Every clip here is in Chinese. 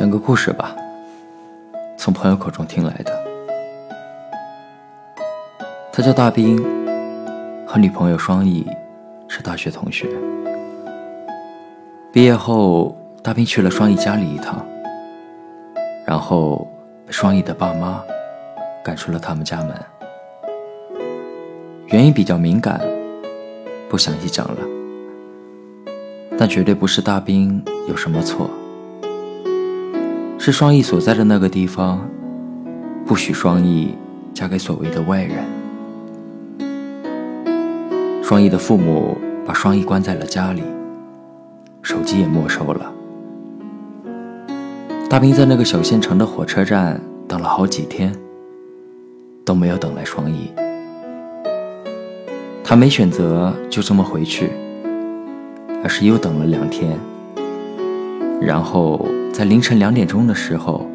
讲个故事吧，从朋友口中听来的。他叫大兵，和女朋友双翼是大学同学。毕业后，大兵去了双翼家里一趟，然后被双翼的爸妈赶出了他们家门。原因比较敏感，不详细讲了。但绝对不是大兵有什么错。是双翼所在的那个地方，不许双翼嫁给所谓的外人。双翼的父母把双翼关在了家里，手机也没收了。大兵在那个小县城的火车站等了好几天，都没有等来双翼。他没选择就这么回去，而是又等了两天，然后。在凌晨两点钟的时候，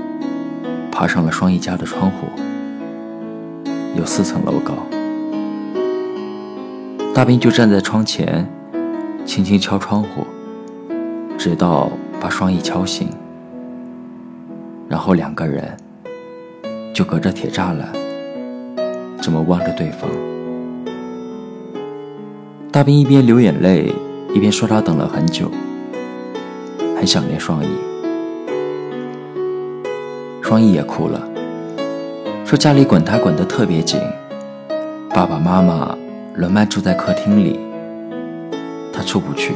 爬上了双翼家的窗户，有四层楼高。大兵就站在窗前，轻轻敲窗户，直到把双翼敲醒。然后两个人就隔着铁栅栏，这么望着对方。大兵一边流眼泪，一边说他等了很久，很想念双翼。双翼也哭了，说家里滚他滚得特别紧，爸爸妈妈轮班住在客厅里，他出不去。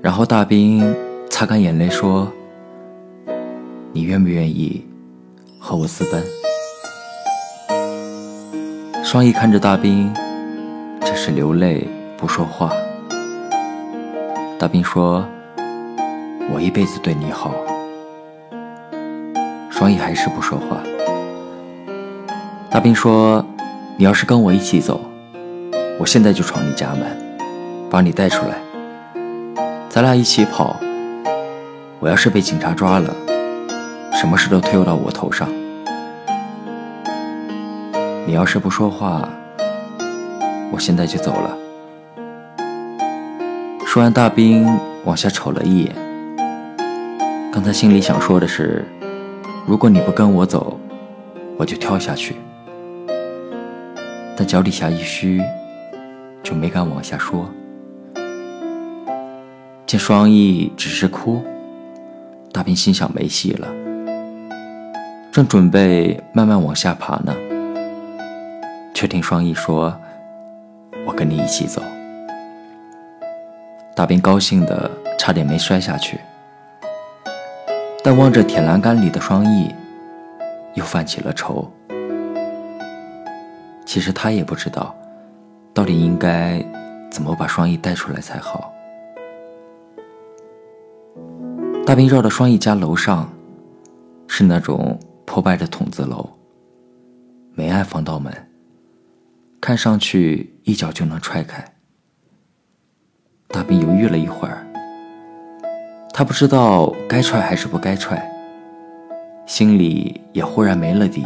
然后大兵擦干眼泪说：“你愿不愿意和我私奔？”双翼看着大兵，只是流泪不说话。大兵说：“我一辈子对你好。”双翼还是不说话。大兵说：“你要是跟我一起走，我现在就闯你家门，把你带出来，咱俩一起跑。我要是被警察抓了，什么事都推到我头上。你要是不说话，我现在就走了。”说完，大兵往下瞅了一眼。刚才心里想说的是。如果你不跟我走，我就跳下去。但脚底下一虚，就没敢往下说。见双翼只是哭，大兵心想没戏了，正准备慢慢往下爬呢，却听双翼说：“我跟你一起走。”大兵高兴的差点没摔下去。但望着铁栏杆里的双翼，又犯起了愁。其实他也不知道，到底应该怎么把双翼带出来才好。大兵绕到双翼家楼上，是那种破败的筒子楼，没安防盗门，看上去一脚就能踹开。大兵犹豫了一会儿。他不知道该踹还是不该踹，心里也忽然没了底。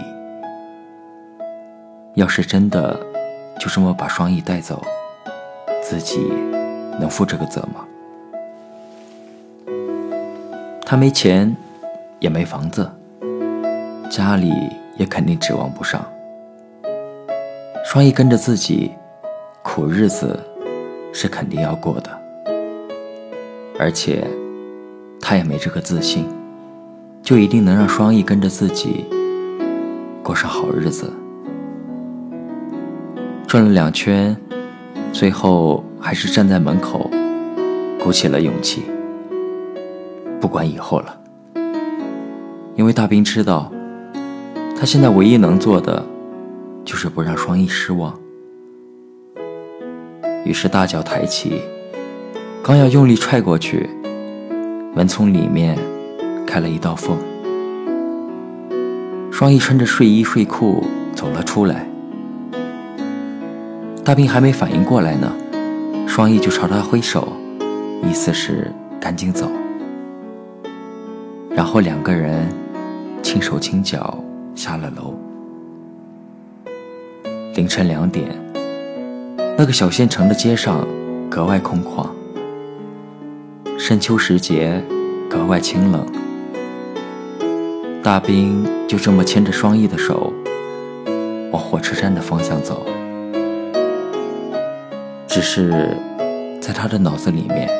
要是真的就这么把双翼带走，自己能负这个责吗？他没钱，也没房子，家里也肯定指望不上。双翼跟着自己，苦日子是肯定要过的，而且。他也没这个自信，就一定能让双翼跟着自己过上好日子。转了两圈，最后还是站在门口，鼓起了勇气。不管以后了，因为大兵知道，他现在唯一能做的就是不让双翼失望。于是大脚抬起，刚要用力踹过去。门从里面开了一道缝，双翼穿着睡衣睡裤走了出来。大兵还没反应过来呢，双翼就朝他挥手，意思是赶紧走。然后两个人轻手轻脚下了楼。凌晨两点，那个小县城的街上格外空旷。深秋时节，格外清冷。大兵就这么牵着双翼的手，往火车站的方向走。只是，在他的脑子里面，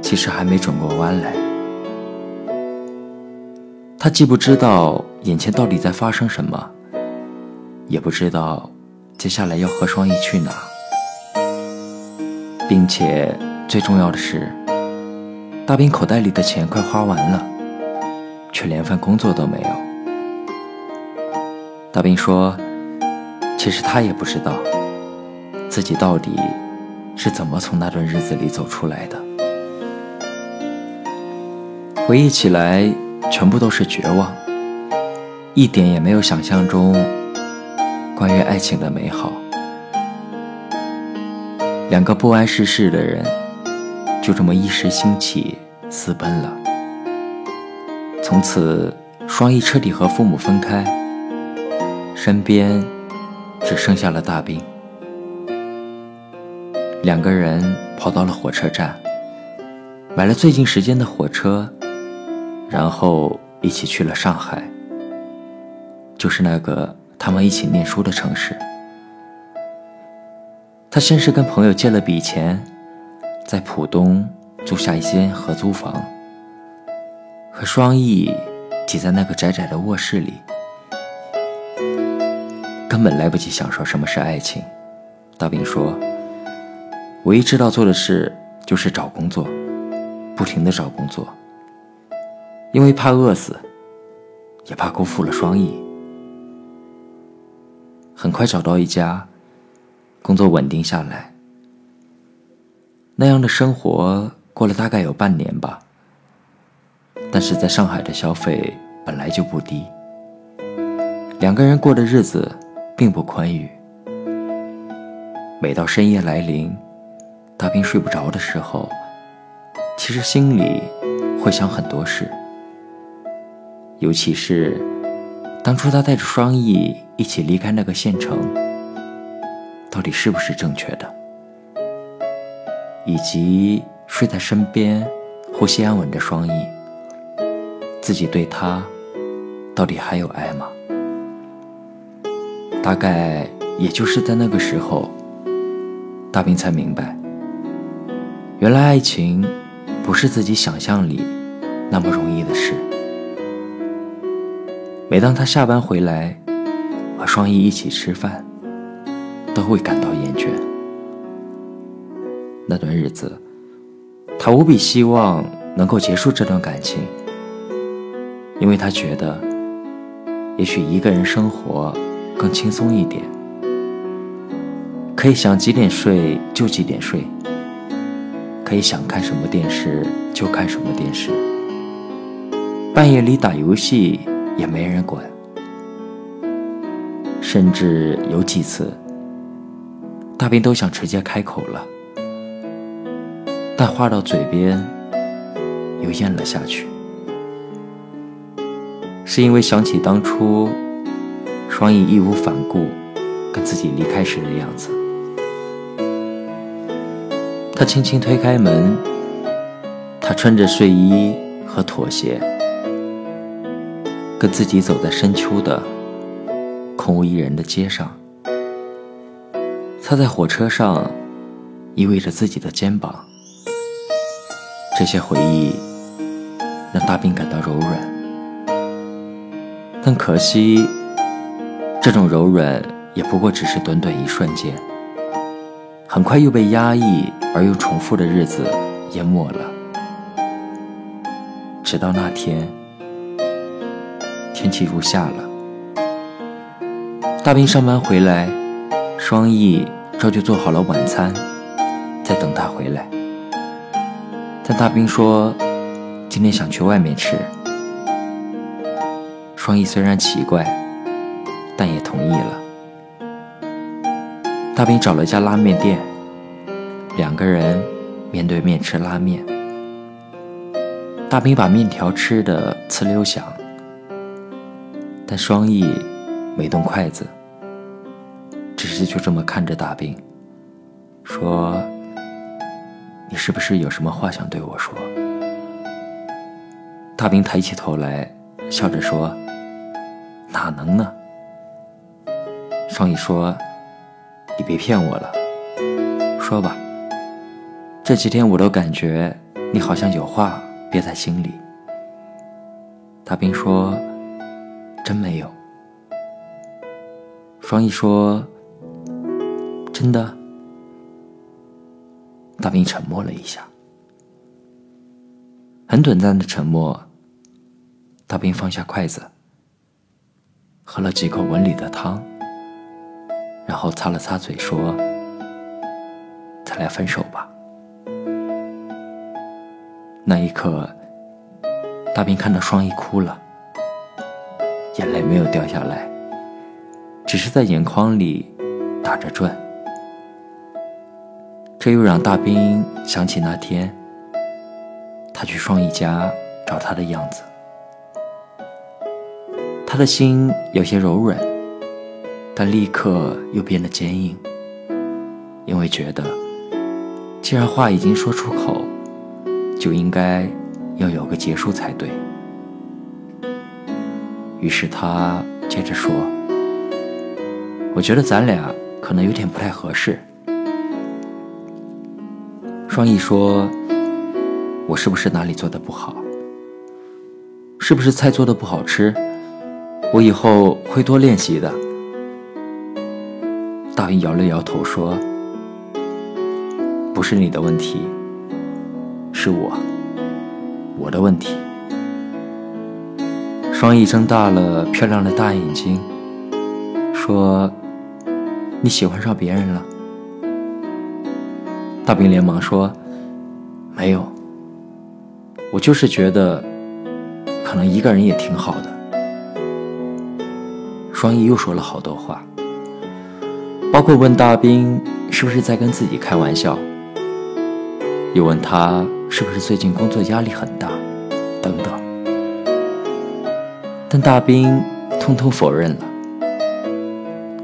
其实还没转过弯来。他既不知道眼前到底在发生什么，也不知道接下来要和双翼去哪，并且最重要的是，大兵口袋里的钱快花完了。却连份工作都没有。大兵说：“其实他也不知道，自己到底是怎么从那段日子里走出来的。回忆起来，全部都是绝望，一点也没有想象中关于爱情的美好。两个不谙世事的人，就这么一时兴起私奔了。”从此，双翼彻底和父母分开，身边只剩下了大兵。两个人跑到了火车站，买了最近时间的火车，然后一起去了上海，就是那个他们一起念书的城市。他先是跟朋友借了笔钱，在浦东租下一间合租房。和双翼挤在那个窄窄的卧室里，根本来不及享受什么是爱情。大兵说：“唯一知道做的事就是找工作，不停的找工作，因为怕饿死，也怕辜负了双翼。很快找到一家工作稳定下来，那样的生活过了大概有半年吧。”但是在上海的消费本来就不低，两个人过的日子并不宽裕。每到深夜来临，大兵睡不着的时候，其实心里会想很多事。尤其是当初他带着双翼一起离开那个县城，到底是不是正确的？以及睡在身边、呼吸安稳的双翼。自己对他到底还有爱吗？大概也就是在那个时候，大兵才明白，原来爱情不是自己想象里那么容易的事。每当他下班回来和双翼一起吃饭，都会感到厌倦。那段日子，他无比希望能够结束这段感情。因为他觉得，也许一个人生活更轻松一点，可以想几点睡就几点睡，可以想看什么电视就看什么电视，半夜里打游戏也没人管，甚至有几次，大兵都想直接开口了，但话到嘴边又咽了下去。是因为想起当初，双翼义无反顾跟自己离开时的样子。他轻轻推开门，他穿着睡衣和拖鞋，跟自己走在深秋的空无一人的街上。他在火车上依偎着自己的肩膀，这些回忆让大兵感到柔软。但可惜，这种柔软也不过只是短短一瞬间，很快又被压抑而又重复的日子淹没了。直到那天，天气入夏了，大兵上班回来，双翼照旧做好了晚餐，在等他回来。但大兵说，今天想去外面吃。双翼虽然奇怪，但也同意了。大兵找了一家拉面店，两个人面对面吃拉面。大兵把面条吃的呲溜响，但双翼没动筷子，只是就这么看着大兵，说：“你是不是有什么话想对我说？”大兵抬起头来，笑着说：“哪能呢？”双翼说：“你别骗我了，说吧。这几天我都感觉你好像有话憋在心里。”大兵说：“真没有。”双翼说：“真的。”大兵沉默了一下，很短暂的沉默。大兵放下筷子，喝了几口碗里的汤，然后擦了擦嘴，说：“再来分手吧。”那一刻，大兵看到双翼哭了，眼泪没有掉下来，只是在眼眶里打着转。这又让大兵想起那天，他去双翼家找他的样子。他的心有些柔软，但立刻又变得坚硬，因为觉得，既然话已经说出口，就应该要有个结束才对。于是他接着说：“我觉得咱俩可能有点不太合适。”双翼说：“我是不是哪里做的不好？是不是菜做的不好吃？”我以后会多练习的。大兵摇了摇头说：“不是你的问题，是我，我的问题。”双翼睁大了漂亮的大眼睛，说：“你喜欢上别人了？”大兵连忙说：“没有，我就是觉得，可能一个人也挺好的。”双翼又说了好多话，包括问大兵是不是在跟自己开玩笑，又问他是不是最近工作压力很大，等等。但大兵通通否认了。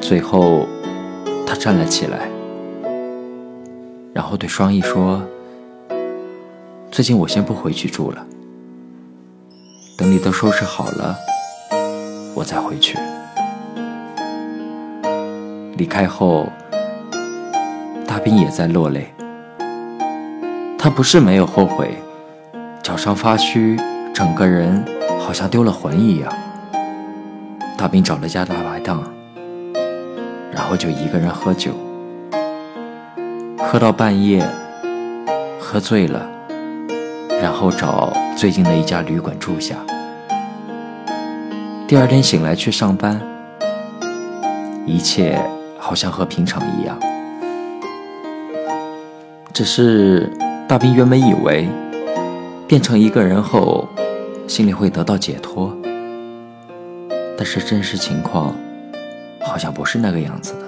最后，他站了起来，然后对双翼说：“最近我先不回去住了，等你都收拾好了，我再回去。”离开后，大兵也在落泪。他不是没有后悔，脚上发虚，整个人好像丢了魂一样。大兵找了家大排档，然后就一个人喝酒，喝到半夜，喝醉了，然后找最近的一家旅馆住下。第二天醒来去上班，一切。好像和平常一样，只是大兵原本以为变成一个人后，心里会得到解脱，但是真实情况好像不是那个样子的。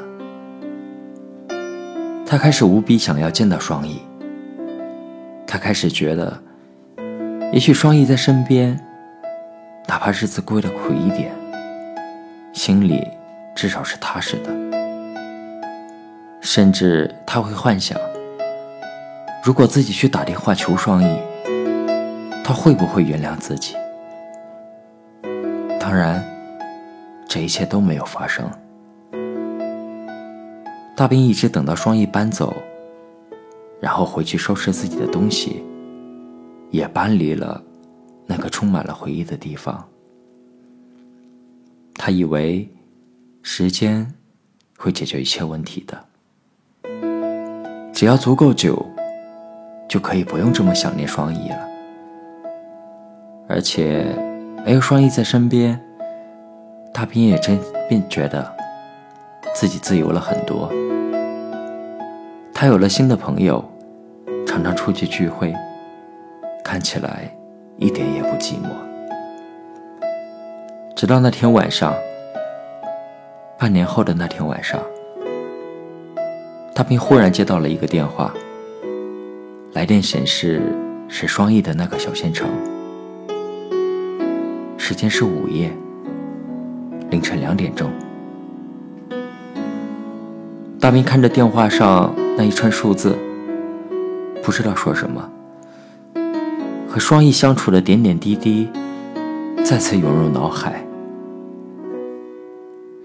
他开始无比想要见到双翼，他开始觉得，也许双翼在身边，哪怕日子过得苦一点，心里至少是踏实的。甚至他会幻想，如果自己去打电话求双翼，他会不会原谅自己？当然，这一切都没有发生。大兵一直等到双翼搬走，然后回去收拾自己的东西，也搬离了那个充满了回忆的地方。他以为时间会解决一切问题的。只要足够久，就可以不用这么想念双翼了。而且没有双翼在身边，大兵也真便觉得自己自由了很多。他有了新的朋友，常常出去聚会，看起来一点也不寂寞。直到那天晚上，半年后的那天晚上。大兵忽然接到了一个电话，来电显示是双翼的那个小县城，时间是午夜，凌晨两点钟。大兵看着电话上那一串数字，不知道说什么，和双翼相处的点点滴滴再次涌入脑海。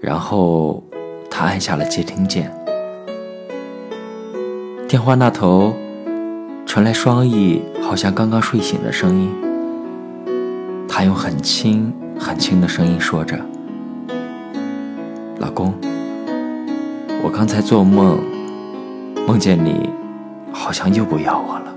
然后，他按下了接听键。电话那头传来双翼好像刚刚睡醒的声音。他用很轻很轻的声音说着：“老公，我刚才做梦，梦见你，好像又不要我了。”